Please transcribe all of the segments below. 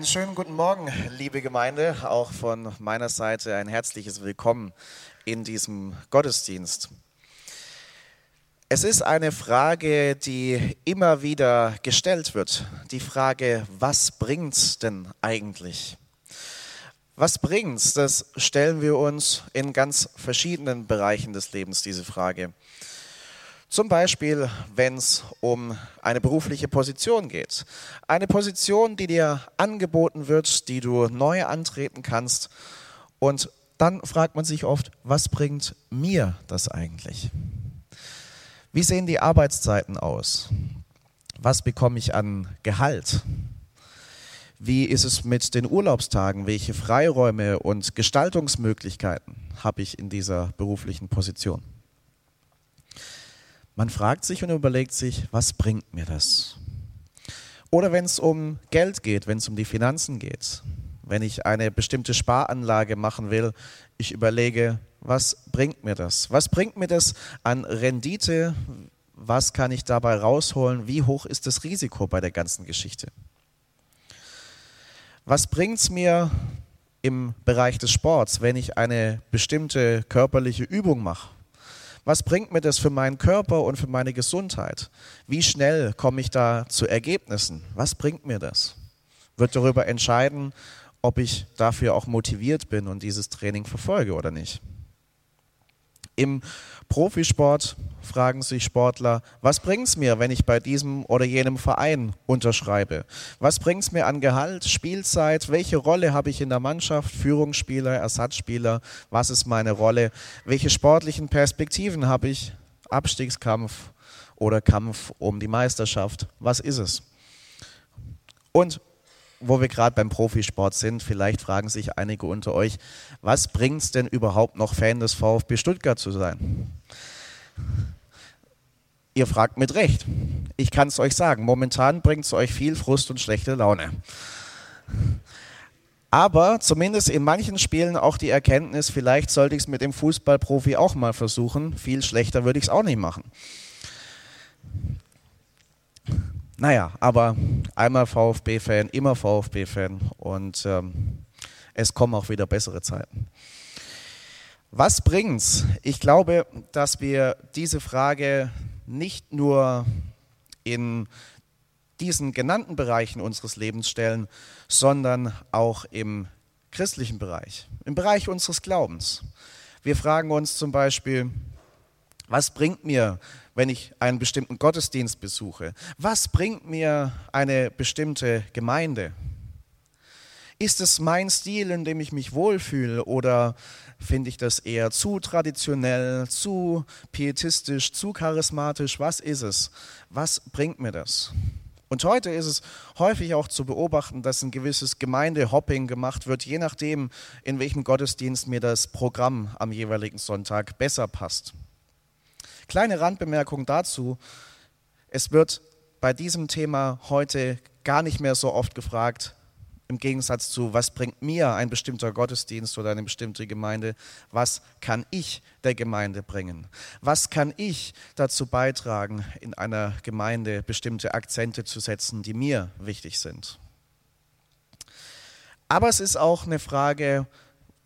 Einen schönen guten Morgen, liebe Gemeinde. Auch von meiner Seite ein herzliches Willkommen in diesem Gottesdienst. Es ist eine Frage, die immer wieder gestellt wird. Die Frage, was bringt's denn eigentlich? Was bringt's? Das stellen wir uns in ganz verschiedenen Bereichen des Lebens, diese Frage. Zum Beispiel, wenn es um eine berufliche Position geht. Eine Position, die dir angeboten wird, die du neu antreten kannst. Und dann fragt man sich oft, was bringt mir das eigentlich? Wie sehen die Arbeitszeiten aus? Was bekomme ich an Gehalt? Wie ist es mit den Urlaubstagen? Welche Freiräume und Gestaltungsmöglichkeiten habe ich in dieser beruflichen Position? Man fragt sich und überlegt sich, was bringt mir das? Oder wenn es um Geld geht, wenn es um die Finanzen geht, wenn ich eine bestimmte Sparanlage machen will, ich überlege, was bringt mir das? Was bringt mir das an Rendite? Was kann ich dabei rausholen? Wie hoch ist das Risiko bei der ganzen Geschichte? Was bringt es mir im Bereich des Sports, wenn ich eine bestimmte körperliche Übung mache? Was bringt mir das für meinen Körper und für meine Gesundheit? Wie schnell komme ich da zu Ergebnissen? Was bringt mir das? Wird darüber entscheiden, ob ich dafür auch motiviert bin und dieses Training verfolge oder nicht. Im Profisport fragen sich Sportler, was bringt es mir, wenn ich bei diesem oder jenem Verein unterschreibe? Was bringt es mir an Gehalt, Spielzeit? Welche Rolle habe ich in der Mannschaft? Führungsspieler, Ersatzspieler? Was ist meine Rolle? Welche sportlichen Perspektiven habe ich? Abstiegskampf oder Kampf um die Meisterschaft? Was ist es? Und wo wir gerade beim Profisport sind, vielleicht fragen sich einige unter euch, was bringt es denn überhaupt noch Fan des VfB Stuttgart zu sein? Ihr fragt mit Recht. Ich kann es euch sagen, momentan bringt es euch viel Frust und schlechte Laune. Aber zumindest in manchen Spielen auch die Erkenntnis, vielleicht sollte ich es mit dem Fußballprofi auch mal versuchen. Viel schlechter würde ich es auch nicht machen. Naja, aber einmal VfB-Fan, immer VfB-Fan und ähm, es kommen auch wieder bessere Zeiten. Was bringt's? Ich glaube, dass wir diese Frage nicht nur in diesen genannten Bereichen unseres Lebens stellen, sondern auch im christlichen Bereich, im Bereich unseres Glaubens. Wir fragen uns zum Beispiel, was bringt mir wenn ich einen bestimmten Gottesdienst besuche? Was bringt mir eine bestimmte Gemeinde? Ist es mein Stil, in dem ich mich wohlfühle oder finde ich das eher zu traditionell, zu pietistisch, zu charismatisch? Was ist es? Was bringt mir das? Und heute ist es häufig auch zu beobachten, dass ein gewisses Gemeindehopping gemacht wird, je nachdem, in welchem Gottesdienst mir das Programm am jeweiligen Sonntag besser passt. Kleine Randbemerkung dazu. Es wird bei diesem Thema heute gar nicht mehr so oft gefragt, im Gegensatz zu, was bringt mir ein bestimmter Gottesdienst oder eine bestimmte Gemeinde, was kann ich der Gemeinde bringen? Was kann ich dazu beitragen, in einer Gemeinde bestimmte Akzente zu setzen, die mir wichtig sind? Aber es ist auch eine Frage,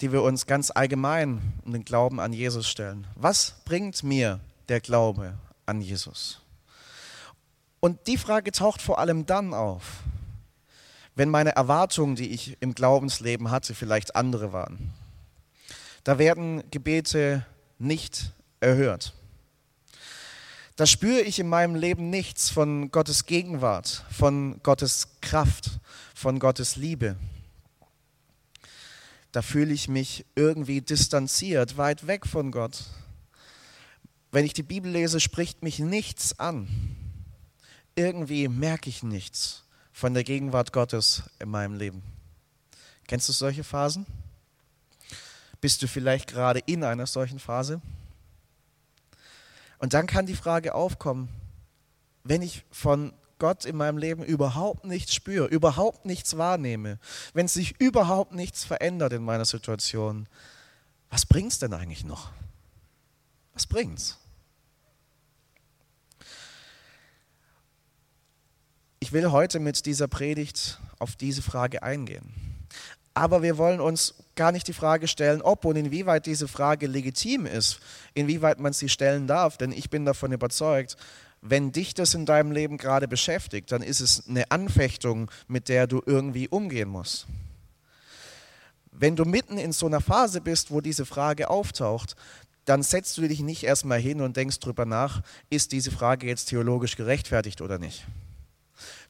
die wir uns ganz allgemein um den Glauben an Jesus stellen. Was bringt mir der Glaube an Jesus? Und die Frage taucht vor allem dann auf, wenn meine Erwartungen, die ich im Glaubensleben hatte, vielleicht andere waren. Da werden Gebete nicht erhört. Da spüre ich in meinem Leben nichts von Gottes Gegenwart, von Gottes Kraft, von Gottes Liebe. Da fühle ich mich irgendwie distanziert, weit weg von Gott. Wenn ich die Bibel lese, spricht mich nichts an. Irgendwie merke ich nichts von der Gegenwart Gottes in meinem Leben? Kennst du solche Phasen? Bist du vielleicht gerade in einer solchen Phase? Und dann kann die Frage aufkommen, wenn ich von Gott in meinem Leben überhaupt nichts spüre, überhaupt nichts wahrnehme, wenn sich überhaupt nichts verändert in meiner Situation, was bringt es denn eigentlich noch? Was bringt's? Will heute mit dieser Predigt auf diese Frage eingehen. Aber wir wollen uns gar nicht die Frage stellen, ob und inwieweit diese Frage legitim ist, inwieweit man sie stellen darf, denn ich bin davon überzeugt, wenn dich das in deinem Leben gerade beschäftigt, dann ist es eine Anfechtung, mit der du irgendwie umgehen musst. Wenn du mitten in so einer Phase bist, wo diese Frage auftaucht, dann setzt du dich nicht erstmal hin und denkst drüber nach, ist diese Frage jetzt theologisch gerechtfertigt oder nicht.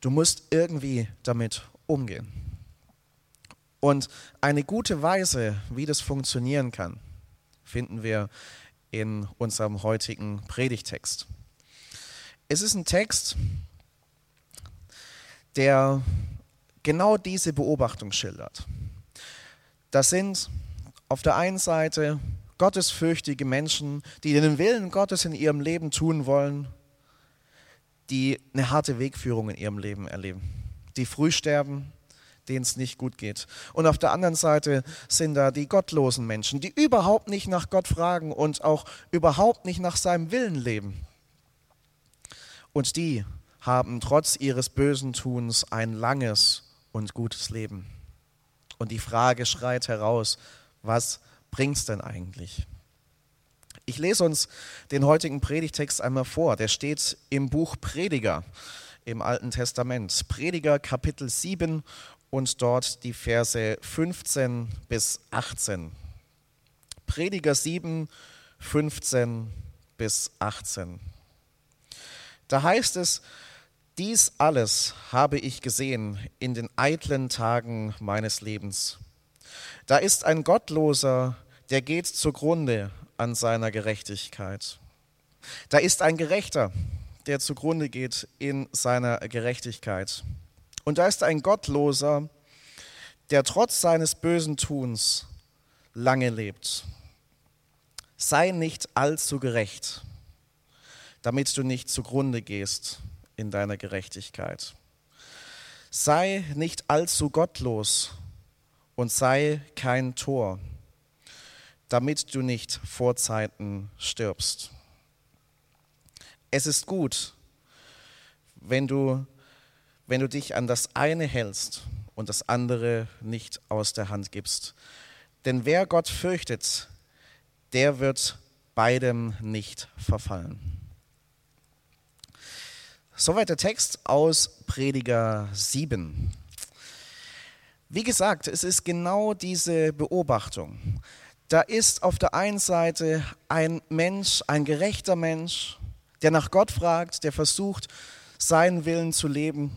Du musst irgendwie damit umgehen. Und eine gute Weise, wie das funktionieren kann, finden wir in unserem heutigen Predigtext. Es ist ein Text, der genau diese Beobachtung schildert. Das sind auf der einen Seite gottesfürchtige Menschen, die den Willen Gottes in ihrem Leben tun wollen, die eine harte Wegführung in ihrem Leben erleben, die früh sterben, denen es nicht gut geht. Und auf der anderen Seite sind da die gottlosen Menschen, die überhaupt nicht nach Gott fragen und auch überhaupt nicht nach seinem Willen leben. Und die haben trotz ihres bösen Tuns ein langes und gutes Leben. Und die Frage schreit heraus, was bringt es denn eigentlich? Ich lese uns den heutigen Predigtext einmal vor. Der steht im Buch Prediger im Alten Testament. Prediger Kapitel 7 und dort die Verse 15 bis 18. Prediger 7, 15 bis 18. Da heißt es, dies alles habe ich gesehen in den eitlen Tagen meines Lebens. Da ist ein Gottloser, der geht zugrunde an seiner Gerechtigkeit. Da ist ein Gerechter, der zugrunde geht in seiner Gerechtigkeit. Und da ist ein Gottloser, der trotz seines bösen Tuns lange lebt. Sei nicht allzu gerecht, damit du nicht zugrunde gehst in deiner Gerechtigkeit. Sei nicht allzu gottlos und sei kein Tor, damit du nicht vor Zeiten stirbst. Es ist gut, wenn du, wenn du dich an das eine hältst und das andere nicht aus der Hand gibst. Denn wer Gott fürchtet, der wird beidem nicht verfallen. Soweit der Text aus Prediger 7. Wie gesagt, es ist genau diese Beobachtung. Da ist auf der einen Seite ein Mensch, ein gerechter Mensch, der nach Gott fragt, der versucht, seinen Willen zu leben,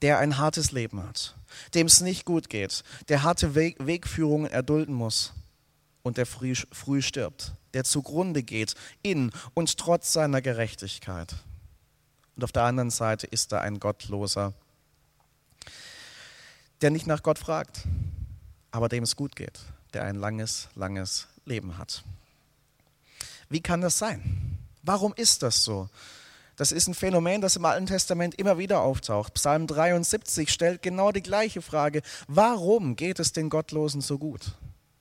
der ein hartes Leben hat, dem es nicht gut geht, der harte Weg, Wegführungen erdulden muss und der früh, früh stirbt, der zugrunde geht in und trotz seiner Gerechtigkeit. Und auf der anderen Seite ist da ein Gottloser, der nicht nach Gott fragt, aber dem es gut geht, der ein langes, langes Leben hat. Wie kann das sein? Warum ist das so? Das ist ein Phänomen, das im Alten Testament immer wieder auftaucht. Psalm 73 stellt genau die gleiche Frage. Warum geht es den Gottlosen so gut?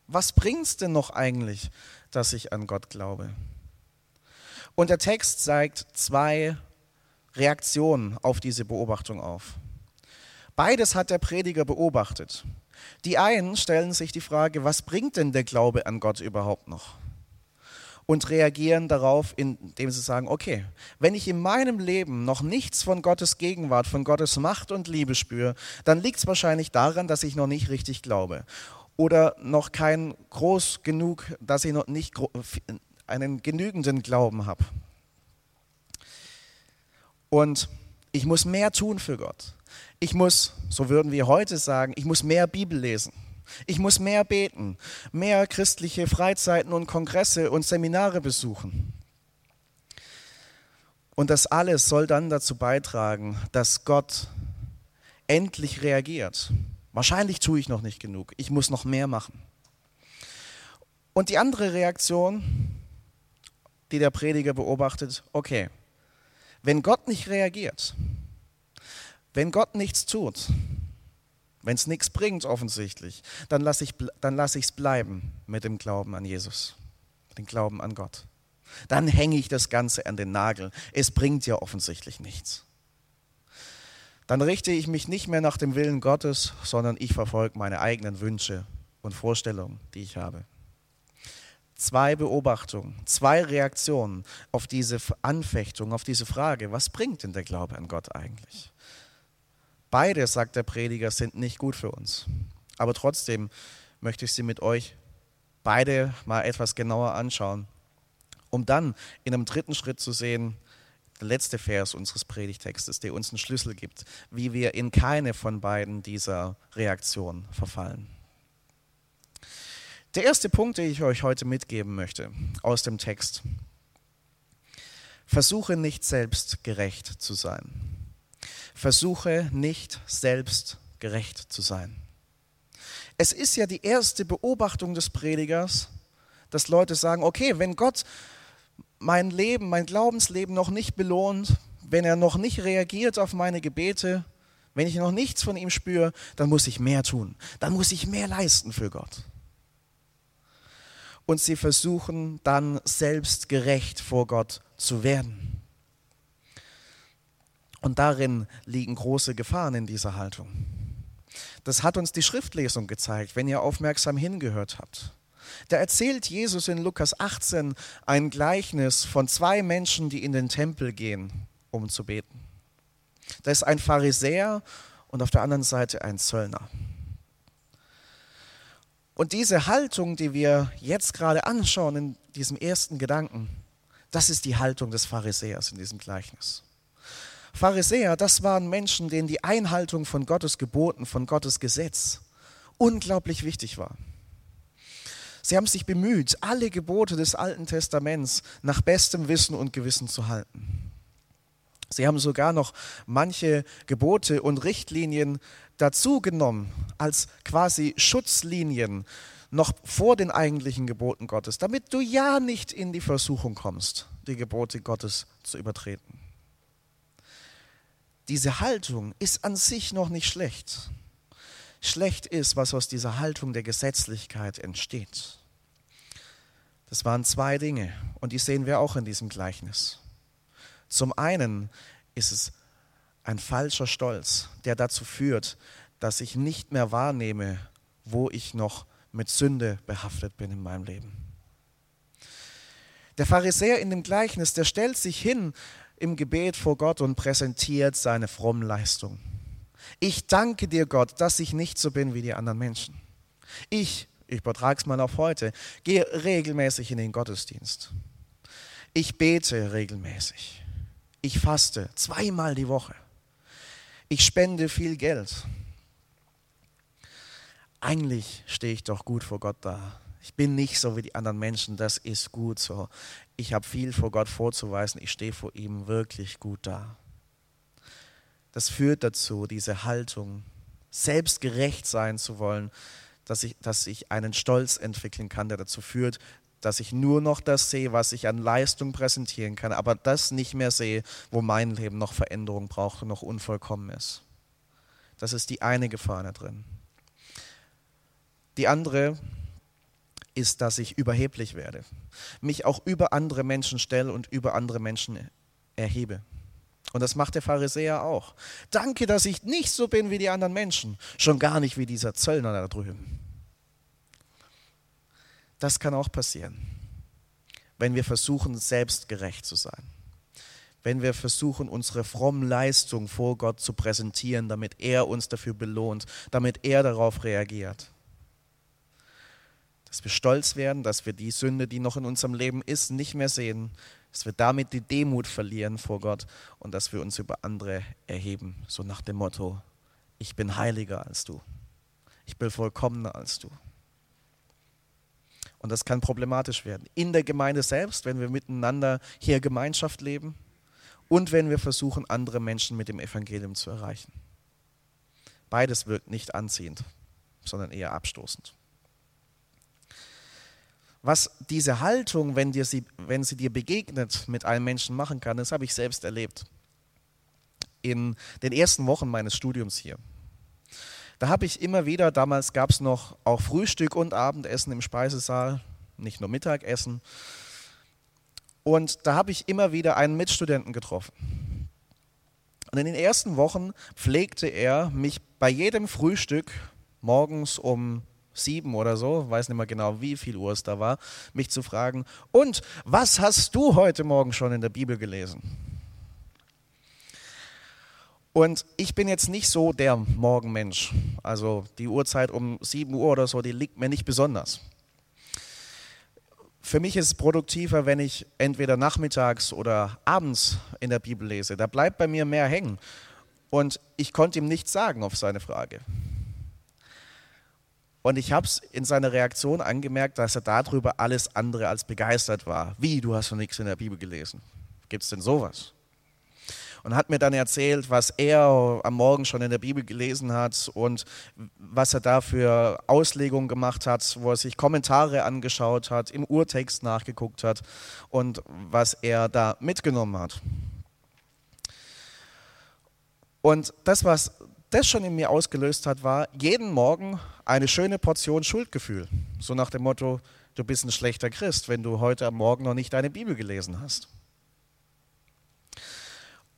Was bringt es denn noch eigentlich, dass ich an Gott glaube? Und der Text zeigt zwei Reaktionen auf diese Beobachtung auf. Beides hat der Prediger beobachtet. Die einen stellen sich die Frage, was bringt denn der Glaube an Gott überhaupt noch? Und reagieren darauf, indem sie sagen, okay, wenn ich in meinem Leben noch nichts von Gottes Gegenwart, von Gottes Macht und Liebe spüre, dann liegt es wahrscheinlich daran, dass ich noch nicht richtig glaube. Oder noch kein groß genug, dass ich noch nicht einen genügenden Glauben habe. Und ich muss mehr tun für Gott. Ich muss, so würden wir heute sagen, ich muss mehr Bibel lesen. Ich muss mehr beten, mehr christliche Freizeiten und Kongresse und Seminare besuchen. Und das alles soll dann dazu beitragen, dass Gott endlich reagiert. Wahrscheinlich tue ich noch nicht genug. Ich muss noch mehr machen. Und die andere Reaktion, die der Prediger beobachtet, okay, wenn Gott nicht reagiert, wenn Gott nichts tut, wenn es nichts bringt offensichtlich, dann lasse ich es dann lass bleiben mit dem Glauben an Jesus, dem Glauben an Gott. Dann hänge ich das Ganze an den Nagel. Es bringt ja offensichtlich nichts. Dann richte ich mich nicht mehr nach dem Willen Gottes, sondern ich verfolge meine eigenen Wünsche und Vorstellungen, die ich habe. Zwei Beobachtungen, zwei Reaktionen auf diese Anfechtung, auf diese Frage, was bringt denn der Glaube an Gott eigentlich? Beide, sagt der Prediger, sind nicht gut für uns. Aber trotzdem möchte ich sie mit euch beide mal etwas genauer anschauen, um dann in einem dritten Schritt zu sehen, der letzte Vers unseres Predigtextes, der uns einen Schlüssel gibt, wie wir in keine von beiden dieser Reaktionen verfallen. Der erste Punkt, den ich euch heute mitgeben möchte aus dem Text. Versuche nicht selbst gerecht zu sein. Versuche nicht selbst gerecht zu sein. Es ist ja die erste Beobachtung des Predigers, dass Leute sagen, okay, wenn Gott mein Leben, mein Glaubensleben noch nicht belohnt, wenn er noch nicht reagiert auf meine Gebete, wenn ich noch nichts von ihm spüre, dann muss ich mehr tun. Dann muss ich mehr leisten für Gott. Und sie versuchen dann selbst gerecht vor Gott zu werden. Und darin liegen große Gefahren in dieser Haltung. Das hat uns die Schriftlesung gezeigt, wenn ihr aufmerksam hingehört habt. Da erzählt Jesus in Lukas 18 ein Gleichnis von zwei Menschen, die in den Tempel gehen, um zu beten. Da ist ein Pharisäer und auf der anderen Seite ein Zöllner. Und diese Haltung, die wir jetzt gerade anschauen in diesem ersten Gedanken, das ist die Haltung des Pharisäers in diesem Gleichnis. Pharisäer, das waren Menschen, denen die Einhaltung von Gottes Geboten, von Gottes Gesetz unglaublich wichtig war. Sie haben sich bemüht, alle Gebote des Alten Testaments nach bestem Wissen und Gewissen zu halten. Sie haben sogar noch manche Gebote und Richtlinien dazu genommen als quasi Schutzlinien noch vor den eigentlichen Geboten Gottes, damit du ja nicht in die Versuchung kommst, die Gebote Gottes zu übertreten. Diese Haltung ist an sich noch nicht schlecht schlecht ist, was aus dieser Haltung der Gesetzlichkeit entsteht. Das waren zwei Dinge und die sehen wir auch in diesem Gleichnis. Zum einen ist es ein falscher Stolz, der dazu führt, dass ich nicht mehr wahrnehme, wo ich noch mit Sünde behaftet bin in meinem Leben. Der Pharisäer in dem Gleichnis, der stellt sich hin im Gebet vor Gott und präsentiert seine frommen Leistungen. Ich danke dir, Gott, dass ich nicht so bin wie die anderen Menschen. Ich, ich übertrage es mal auf heute, gehe regelmäßig in den Gottesdienst. Ich bete regelmäßig. Ich faste zweimal die Woche. Ich spende viel Geld. Eigentlich stehe ich doch gut vor Gott da. Ich bin nicht so wie die anderen Menschen, das ist gut so. Ich habe viel vor Gott vorzuweisen, ich stehe vor ihm wirklich gut da das führt dazu, diese Haltung, selbst gerecht sein zu wollen, dass ich, dass ich einen Stolz entwickeln kann, der dazu führt, dass ich nur noch das sehe, was ich an Leistung präsentieren kann, aber das nicht mehr sehe, wo mein Leben noch Veränderung braucht und noch unvollkommen ist. Das ist die eine Gefahr da drin. Die andere ist, dass ich überheblich werde, mich auch über andere Menschen stelle und über andere Menschen erhebe. Und das macht der Pharisäer auch. Danke, dass ich nicht so bin wie die anderen Menschen, schon gar nicht wie dieser Zöllner da drüben. Das kann auch passieren, wenn wir versuchen, selbstgerecht zu sein. Wenn wir versuchen, unsere fromme Leistung vor Gott zu präsentieren, damit er uns dafür belohnt, damit er darauf reagiert. Dass wir stolz werden, dass wir die Sünde, die noch in unserem Leben ist, nicht mehr sehen, dass wir damit die Demut verlieren vor Gott und dass wir uns über andere erheben, so nach dem Motto, ich bin heiliger als du, ich bin vollkommener als du. Und das kann problematisch werden. In der Gemeinde selbst, wenn wir miteinander hier Gemeinschaft leben und wenn wir versuchen, andere Menschen mit dem Evangelium zu erreichen. Beides wirkt nicht anziehend, sondern eher abstoßend. Was diese Haltung, wenn, dir sie, wenn sie dir begegnet, mit einem Menschen machen kann, das habe ich selbst erlebt. In den ersten Wochen meines Studiums hier. Da habe ich immer wieder, damals gab es noch auch Frühstück und Abendessen im Speisesaal, nicht nur Mittagessen. Und da habe ich immer wieder einen Mitstudenten getroffen. Und in den ersten Wochen pflegte er mich bei jedem Frühstück morgens um sieben oder so, weiß nicht mehr genau, wie viel Uhr es da war, mich zu fragen, und was hast du heute Morgen schon in der Bibel gelesen? Und ich bin jetzt nicht so der Morgenmensch. Also die Uhrzeit um 7 Uhr oder so, die liegt mir nicht besonders. Für mich ist es produktiver, wenn ich entweder nachmittags oder abends in der Bibel lese. Da bleibt bei mir mehr hängen. Und ich konnte ihm nichts sagen auf seine Frage. Und ich habe es in seiner Reaktion angemerkt, dass er darüber alles andere als begeistert war. Wie, du hast noch nichts in der Bibel gelesen? Gibt es denn sowas? Und hat mir dann erzählt, was er am Morgen schon in der Bibel gelesen hat und was er da für Auslegungen gemacht hat, wo er sich Kommentare angeschaut hat, im Urtext nachgeguckt hat und was er da mitgenommen hat. Und das, was das schon in mir ausgelöst hat, war jeden Morgen eine schöne Portion Schuldgefühl. So nach dem Motto, du bist ein schlechter Christ, wenn du heute am Morgen noch nicht deine Bibel gelesen hast.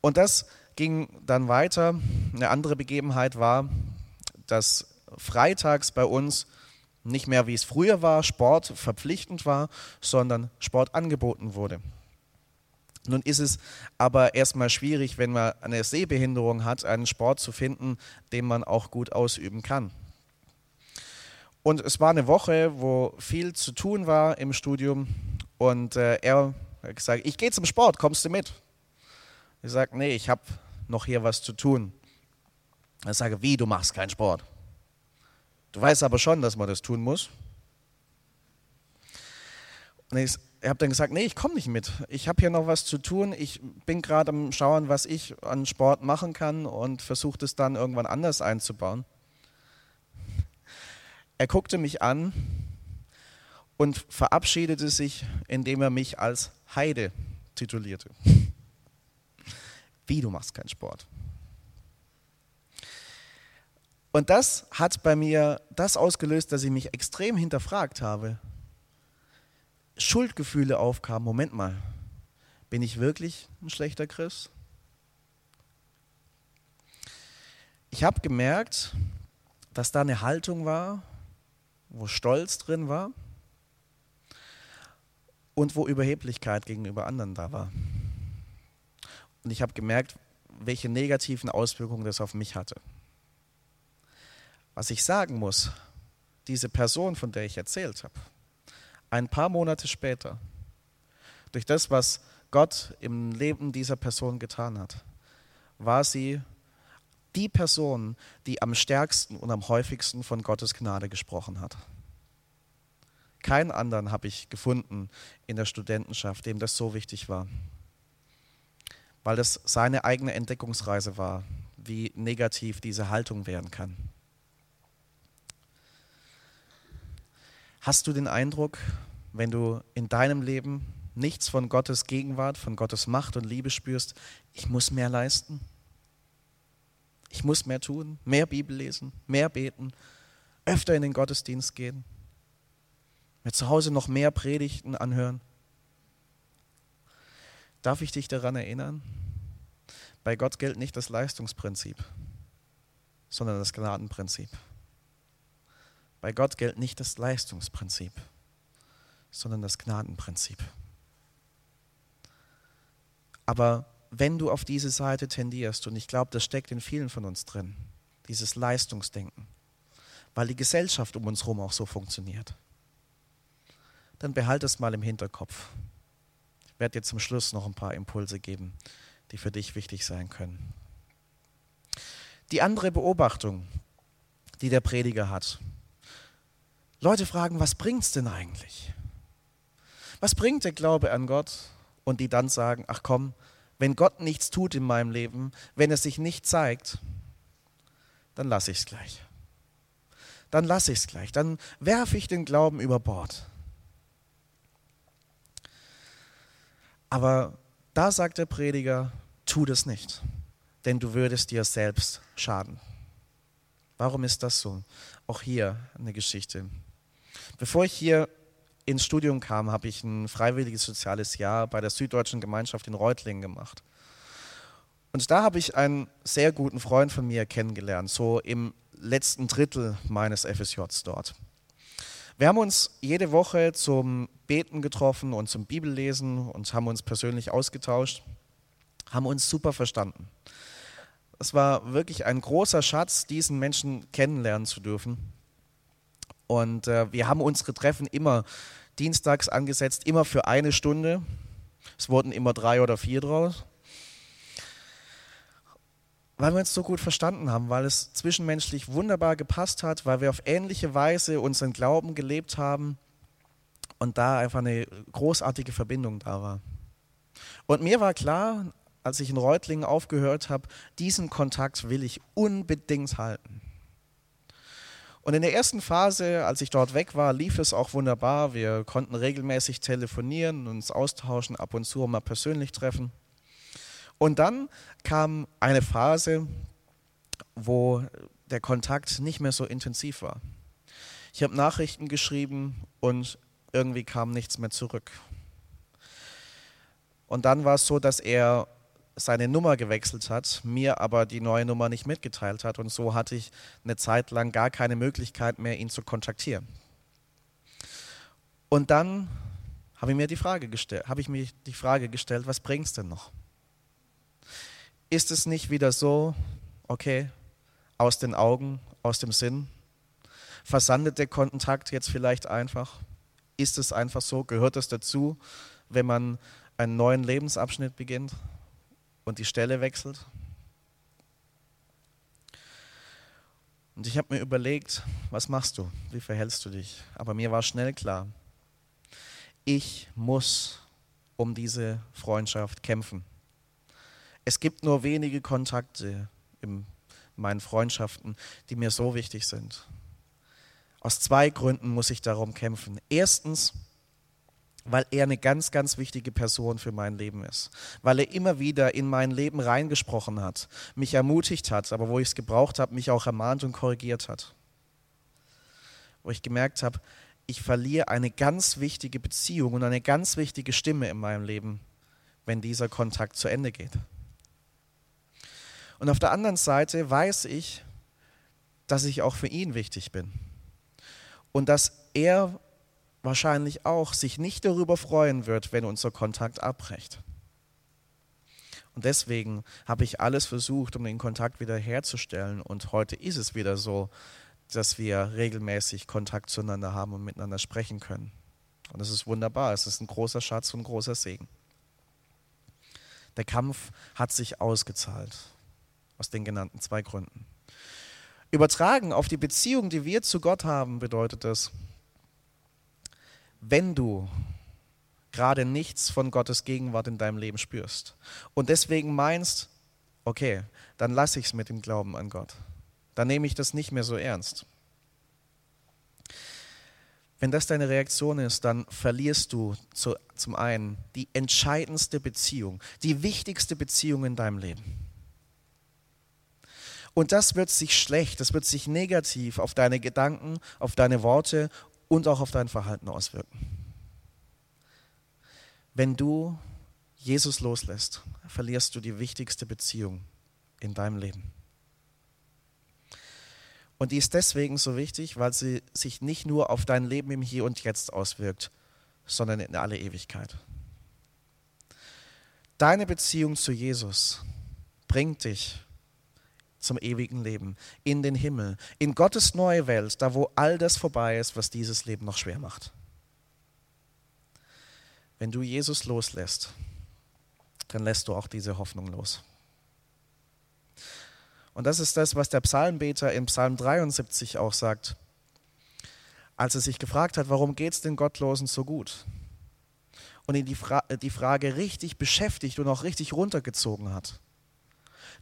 Und das ging dann weiter. Eine andere Begebenheit war, dass freitags bei uns nicht mehr wie es früher war, Sport verpflichtend war, sondern Sport angeboten wurde. Nun ist es aber erstmal schwierig, wenn man eine Sehbehinderung hat, einen Sport zu finden, den man auch gut ausüben kann. Und es war eine Woche, wo viel zu tun war im Studium und äh, er hat gesagt, ich gehe zum Sport, kommst du mit? Ich sage, nee, ich habe noch hier was zu tun. Ich sage, wie, du machst keinen Sport? Du weißt aber schon, dass man das tun muss. Und ich habe dann gesagt, nee, ich komme nicht mit. Ich habe hier noch was zu tun. Ich bin gerade am Schauen, was ich an Sport machen kann und versuche es dann irgendwann anders einzubauen. Er guckte mich an und verabschiedete sich, indem er mich als Heide titulierte. Wie, du machst keinen Sport? Und das hat bei mir das ausgelöst, dass ich mich extrem hinterfragt habe. Schuldgefühle aufkamen. Moment mal, bin ich wirklich ein schlechter Christ? Ich habe gemerkt, dass da eine Haltung war, wo Stolz drin war und wo Überheblichkeit gegenüber anderen da war. Und ich habe gemerkt, welche negativen Auswirkungen das auf mich hatte. Was ich sagen muss, diese Person, von der ich erzählt habe, ein paar Monate später, durch das, was Gott im Leben dieser Person getan hat, war sie die Person, die am stärksten und am häufigsten von Gottes Gnade gesprochen hat. Keinen anderen habe ich gefunden in der Studentenschaft, dem das so wichtig war weil das seine eigene Entdeckungsreise war, wie negativ diese Haltung werden kann. Hast du den Eindruck, wenn du in deinem Leben nichts von Gottes Gegenwart, von Gottes Macht und Liebe spürst, ich muss mehr leisten? Ich muss mehr tun, mehr Bibel lesen, mehr beten, öfter in den Gottesdienst gehen, mir zu Hause noch mehr Predigten anhören? Darf ich dich daran erinnern? Bei Gott gilt nicht das Leistungsprinzip, sondern das Gnadenprinzip. Bei Gott gilt nicht das Leistungsprinzip, sondern das Gnadenprinzip. Aber wenn du auf diese Seite tendierst, und ich glaube, das steckt in vielen von uns drin, dieses Leistungsdenken, weil die Gesellschaft um uns herum auch so funktioniert, dann behalte es mal im Hinterkopf. Werde dir zum Schluss noch ein paar Impulse geben, die für dich wichtig sein können. Die andere Beobachtung, die der Prediger hat. Leute fragen, was bringt es denn eigentlich? Was bringt der Glaube an Gott? Und die dann sagen, ach komm, wenn Gott nichts tut in meinem Leben, wenn es sich nicht zeigt, dann lasse ich es gleich. Dann lasse ich es gleich. Dann werfe ich den Glauben über Bord. Aber da sagt der Prediger, tu das nicht, denn du würdest dir selbst schaden. Warum ist das so? Auch hier eine Geschichte. Bevor ich hier ins Studium kam, habe ich ein freiwilliges soziales Jahr bei der Süddeutschen Gemeinschaft in Reutlingen gemacht. Und da habe ich einen sehr guten Freund von mir kennengelernt, so im letzten Drittel meines FSJs dort. Wir haben uns jede Woche zum Beten getroffen und zum Bibellesen und haben uns persönlich ausgetauscht, haben uns super verstanden. Es war wirklich ein großer Schatz, diesen Menschen kennenlernen zu dürfen. Und äh, wir haben unsere Treffen immer dienstags angesetzt, immer für eine Stunde. Es wurden immer drei oder vier draus. Weil wir uns so gut verstanden haben, weil es zwischenmenschlich wunderbar gepasst hat, weil wir auf ähnliche Weise unseren Glauben gelebt haben und da einfach eine großartige Verbindung da war. Und mir war klar, als ich in Reutlingen aufgehört habe, diesen Kontakt will ich unbedingt halten. Und in der ersten Phase, als ich dort weg war, lief es auch wunderbar. Wir konnten regelmäßig telefonieren, uns austauschen, ab und zu mal persönlich treffen. Und dann kam eine Phase, wo der Kontakt nicht mehr so intensiv war. Ich habe Nachrichten geschrieben und irgendwie kam nichts mehr zurück. Und dann war es so, dass er seine Nummer gewechselt hat, mir aber die neue Nummer nicht mitgeteilt hat und so hatte ich eine Zeit lang gar keine Möglichkeit mehr, ihn zu kontaktieren. Und dann habe ich mir die Frage gestellt, habe ich mir die Frage gestellt, was bringt es denn noch? Ist es nicht wieder so, okay, aus den Augen, aus dem Sinn? Versandet der Kontakt jetzt vielleicht einfach? Ist es einfach so? Gehört es dazu, wenn man einen neuen Lebensabschnitt beginnt? und die Stelle wechselt. Und ich habe mir überlegt, was machst du? Wie verhältst du dich? Aber mir war schnell klar, ich muss um diese Freundschaft kämpfen. Es gibt nur wenige Kontakte in meinen Freundschaften, die mir so wichtig sind. Aus zwei Gründen muss ich darum kämpfen. Erstens, weil er eine ganz, ganz wichtige Person für mein Leben ist. Weil er immer wieder in mein Leben reingesprochen hat, mich ermutigt hat, aber wo ich es gebraucht habe, mich auch ermahnt und korrigiert hat. Wo ich gemerkt habe, ich verliere eine ganz wichtige Beziehung und eine ganz wichtige Stimme in meinem Leben, wenn dieser Kontakt zu Ende geht. Und auf der anderen Seite weiß ich, dass ich auch für ihn wichtig bin. Und dass er wahrscheinlich auch sich nicht darüber freuen wird, wenn unser Kontakt abbricht. Und deswegen habe ich alles versucht, um den Kontakt wieder herzustellen. Und heute ist es wieder so, dass wir regelmäßig Kontakt zueinander haben und miteinander sprechen können. Und das ist wunderbar. Es ist ein großer Schatz und ein großer Segen. Der Kampf hat sich ausgezahlt. Aus den genannten zwei Gründen. Übertragen auf die Beziehung, die wir zu Gott haben, bedeutet das, wenn du gerade nichts von Gottes Gegenwart in deinem Leben spürst und deswegen meinst, okay, dann lasse ich es mit dem Glauben an Gott. Dann nehme ich das nicht mehr so ernst. Wenn das deine Reaktion ist, dann verlierst du zu, zum einen die entscheidendste Beziehung, die wichtigste Beziehung in deinem Leben. Und das wird sich schlecht, das wird sich negativ auf deine Gedanken, auf deine Worte und auch auf dein Verhalten auswirken. Wenn du Jesus loslässt, verlierst du die wichtigste Beziehung in deinem Leben. Und die ist deswegen so wichtig, weil sie sich nicht nur auf dein Leben im Hier und Jetzt auswirkt, sondern in alle Ewigkeit. Deine Beziehung zu Jesus bringt dich zum ewigen Leben, in den Himmel, in Gottes neue Welt, da wo all das vorbei ist, was dieses Leben noch schwer macht. Wenn du Jesus loslässt, dann lässt du auch diese Hoffnung los. Und das ist das, was der Psalmbeter in Psalm 73 auch sagt, als er sich gefragt hat, warum geht es den Gottlosen so gut? und ihn die, Fra die Frage richtig beschäftigt und auch richtig runtergezogen hat.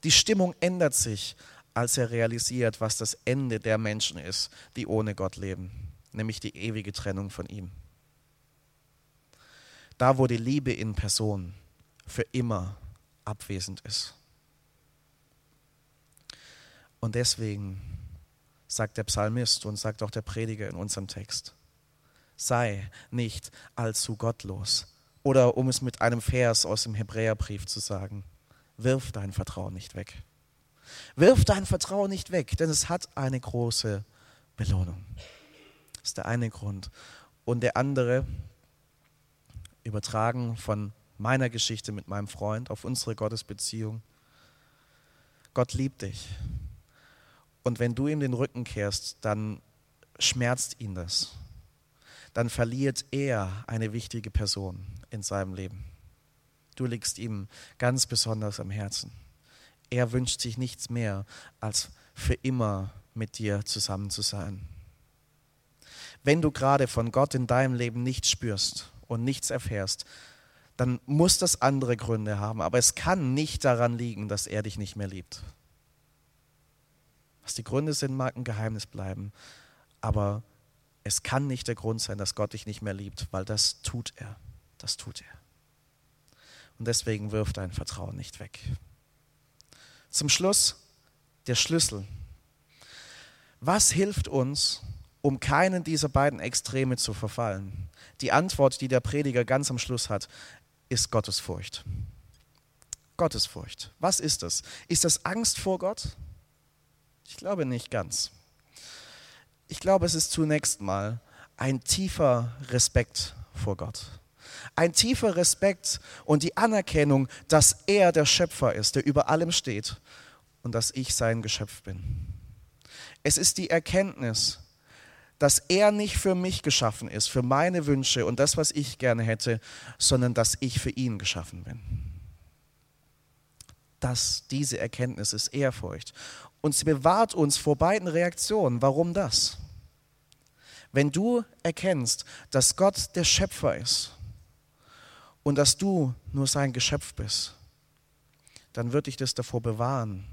Die Stimmung ändert sich, als er realisiert, was das Ende der Menschen ist, die ohne Gott leben, nämlich die ewige Trennung von ihm. Da, wo die Liebe in Person für immer abwesend ist. Und deswegen sagt der Psalmist und sagt auch der Prediger in unserem Text, sei nicht allzu gottlos. Oder um es mit einem Vers aus dem Hebräerbrief zu sagen, wirf dein Vertrauen nicht weg. Wirf dein Vertrauen nicht weg, denn es hat eine große Belohnung. Das ist der eine Grund. Und der andere, übertragen von meiner Geschichte mit meinem Freund auf unsere Gottesbeziehung. Gott liebt dich. Und wenn du ihm den Rücken kehrst, dann schmerzt ihn das. Dann verliert er eine wichtige Person in seinem Leben. Du liegst ihm ganz besonders am Herzen. Er wünscht sich nichts mehr, als für immer mit dir zusammen zu sein. Wenn du gerade von Gott in deinem Leben nichts spürst und nichts erfährst, dann muss das andere Gründe haben. Aber es kann nicht daran liegen, dass er dich nicht mehr liebt. Was die Gründe sind, mag ein Geheimnis bleiben. Aber es kann nicht der Grund sein, dass Gott dich nicht mehr liebt, weil das tut er. Das tut er. Und deswegen wirf dein Vertrauen nicht weg. Zum Schluss der Schlüssel. Was hilft uns, um keinen dieser beiden Extreme zu verfallen? Die Antwort, die der Prediger ganz am Schluss hat, ist Gottesfurcht. Gottesfurcht. Was ist das? Ist das Angst vor Gott? Ich glaube nicht ganz. Ich glaube, es ist zunächst mal ein tiefer Respekt vor Gott. Ein tiefer Respekt und die Anerkennung, dass er der Schöpfer ist, der über allem steht und dass ich sein Geschöpf bin. Es ist die Erkenntnis, dass er nicht für mich geschaffen ist, für meine Wünsche und das, was ich gerne hätte, sondern dass ich für ihn geschaffen bin. Das, diese Erkenntnis ist Ehrfurcht. Und sie bewahrt uns vor beiden Reaktionen. Warum das? Wenn du erkennst, dass Gott der Schöpfer ist und dass du nur sein Geschöpf bist, dann wird dich das davor bewahren,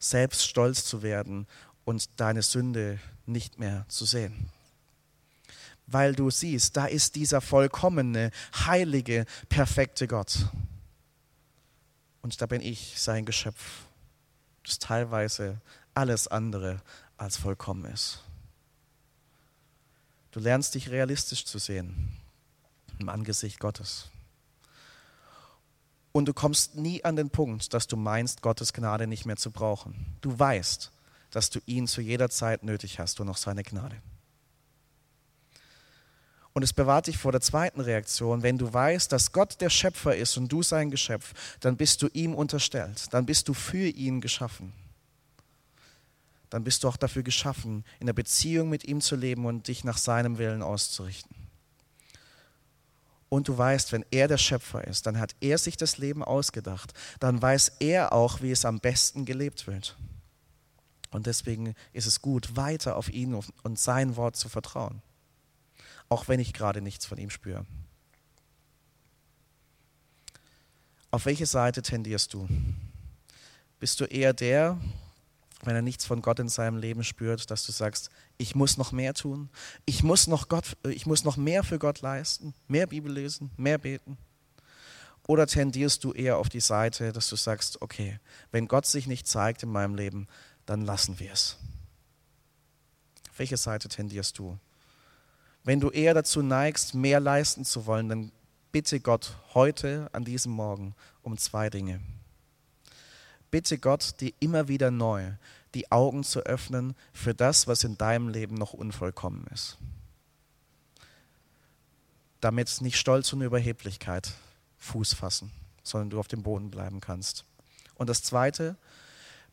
selbst stolz zu werden und deine Sünde nicht mehr zu sehen. Weil du siehst, da ist dieser vollkommene, heilige, perfekte Gott. Und da bin ich sein Geschöpf, das teilweise alles andere als vollkommen ist. Du lernst dich realistisch zu sehen im Angesicht Gottes. Und du kommst nie an den Punkt, dass du meinst, Gottes Gnade nicht mehr zu brauchen. Du weißt, dass du ihn zu jeder Zeit nötig hast und auch seine Gnade. Und es bewahrt dich vor der zweiten Reaktion, wenn du weißt, dass Gott der Schöpfer ist und du sein Geschöpf, dann bist du ihm unterstellt, dann bist du für ihn geschaffen. Dann bist du auch dafür geschaffen, in der Beziehung mit ihm zu leben und dich nach seinem Willen auszurichten. Und du weißt, wenn er der Schöpfer ist, dann hat er sich das Leben ausgedacht. Dann weiß er auch, wie es am besten gelebt wird. Und deswegen ist es gut, weiter auf ihn und sein Wort zu vertrauen. Auch wenn ich gerade nichts von ihm spüre. Auf welche Seite tendierst du? Bist du eher der, wenn er nichts von Gott in seinem Leben spürt, dass du sagst, ich muss noch mehr tun, ich muss noch, Gott, ich muss noch mehr für Gott leisten, mehr Bibel lesen, mehr beten? Oder tendierst du eher auf die Seite, dass du sagst, okay, wenn Gott sich nicht zeigt in meinem Leben, dann lassen wir es. Auf welche Seite tendierst du? Wenn du eher dazu neigst, mehr leisten zu wollen, dann bitte Gott heute an diesem Morgen um zwei Dinge. Bitte Gott, dir immer wieder neu die Augen zu öffnen für das, was in deinem Leben noch unvollkommen ist. Damit nicht Stolz und Überheblichkeit Fuß fassen, sondern du auf dem Boden bleiben kannst. Und das Zweite,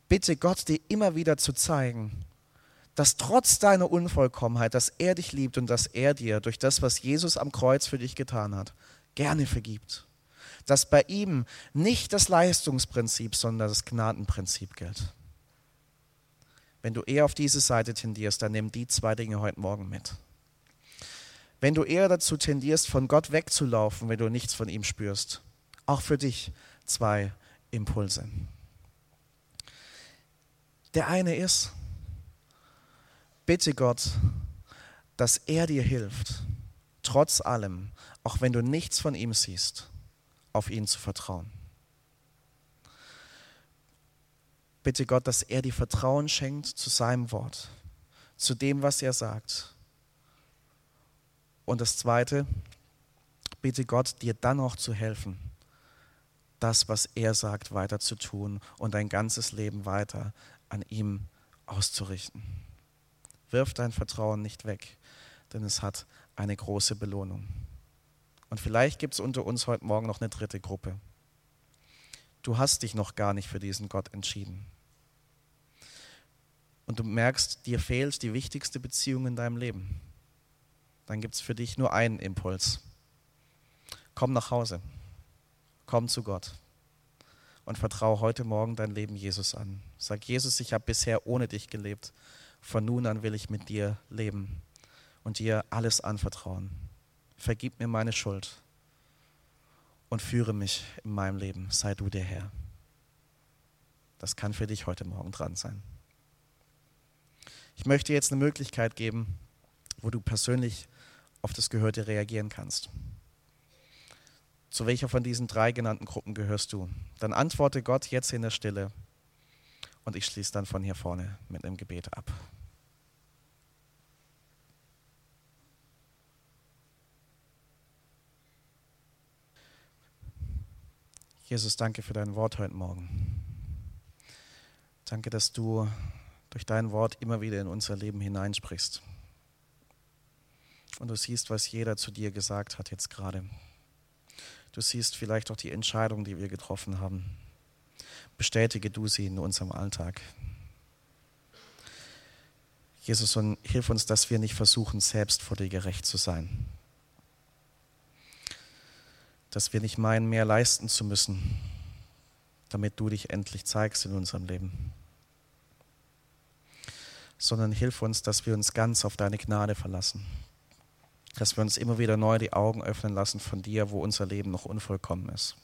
bitte Gott dir immer wieder zu zeigen, dass trotz deiner Unvollkommenheit, dass er dich liebt und dass er dir durch das, was Jesus am Kreuz für dich getan hat, gerne vergibt. Dass bei ihm nicht das Leistungsprinzip, sondern das Gnadenprinzip gilt. Wenn du eher auf diese Seite tendierst, dann nimm die zwei Dinge heute Morgen mit. Wenn du eher dazu tendierst, von Gott wegzulaufen, wenn du nichts von ihm spürst. Auch für dich zwei Impulse. Der eine ist, bitte Gott, dass er dir hilft, trotz allem, auch wenn du nichts von ihm siehst, auf ihn zu vertrauen. Bitte Gott, dass er dir Vertrauen schenkt zu seinem Wort, zu dem, was er sagt. Und das Zweite, bitte Gott, dir dann auch zu helfen, das, was er sagt, weiter zu tun und dein ganzes Leben weiter an ihm auszurichten. Wirf dein Vertrauen nicht weg, denn es hat eine große Belohnung. Und vielleicht gibt es unter uns heute Morgen noch eine dritte Gruppe. Du hast dich noch gar nicht für diesen Gott entschieden. Und du merkst, dir fehlt die wichtigste Beziehung in deinem Leben. Dann gibt es für dich nur einen Impuls. Komm nach Hause. Komm zu Gott. Und vertraue heute Morgen dein Leben Jesus an. Sag Jesus, ich habe bisher ohne dich gelebt. Von nun an will ich mit dir leben und dir alles anvertrauen vergib mir meine Schuld und führe mich in meinem Leben. Sei du der Herr. Das kann für dich heute Morgen dran sein. Ich möchte jetzt eine Möglichkeit geben, wo du persönlich auf das Gehörte reagieren kannst. Zu welcher von diesen drei genannten Gruppen gehörst du? Dann antworte Gott jetzt in der Stille und ich schließe dann von hier vorne mit einem Gebet ab. Jesus, danke für dein Wort heute Morgen. Danke, dass du durch dein Wort immer wieder in unser Leben hineinsprichst. Und du siehst, was jeder zu dir gesagt hat jetzt gerade. Du siehst vielleicht auch die Entscheidung, die wir getroffen haben. Bestätige du sie in unserem Alltag. Jesus, und hilf uns, dass wir nicht versuchen, selbst vor dir gerecht zu sein dass wir nicht meinen, mehr leisten zu müssen, damit du dich endlich zeigst in unserem Leben, sondern hilf uns, dass wir uns ganz auf deine Gnade verlassen, dass wir uns immer wieder neu die Augen öffnen lassen von dir, wo unser Leben noch unvollkommen ist.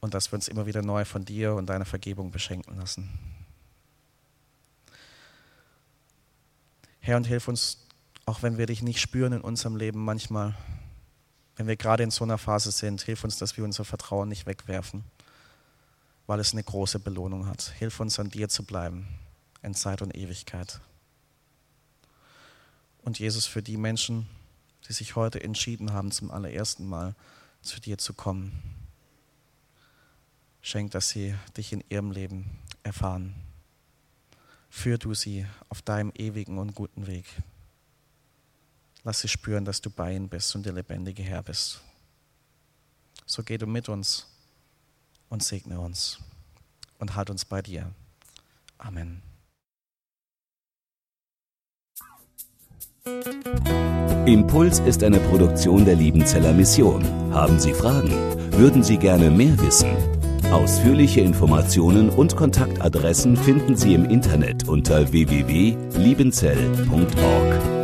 Und dass wir uns immer wieder neu von dir und deiner Vergebung beschenken lassen. Herr, und hilf uns, auch wenn wir dich nicht spüren in unserem Leben manchmal, wenn wir gerade in so einer Phase sind, hilf uns, dass wir unser Vertrauen nicht wegwerfen, weil es eine große Belohnung hat. Hilf uns, an dir zu bleiben in Zeit und Ewigkeit. Und Jesus, für die Menschen, die sich heute entschieden haben, zum allerersten Mal zu dir zu kommen, schenk, dass sie dich in ihrem Leben erfahren. Führ du sie auf deinem ewigen und guten Weg. Lass sie spüren, dass du bei ihnen bist und der lebendige Herr bist. So geh du mit uns und segne uns und halt uns bei dir. Amen. Impuls ist eine Produktion der Liebenzeller Mission. Haben Sie Fragen? Würden Sie gerne mehr wissen? Ausführliche Informationen und Kontaktadressen finden Sie im Internet unter www.liebenzell.org.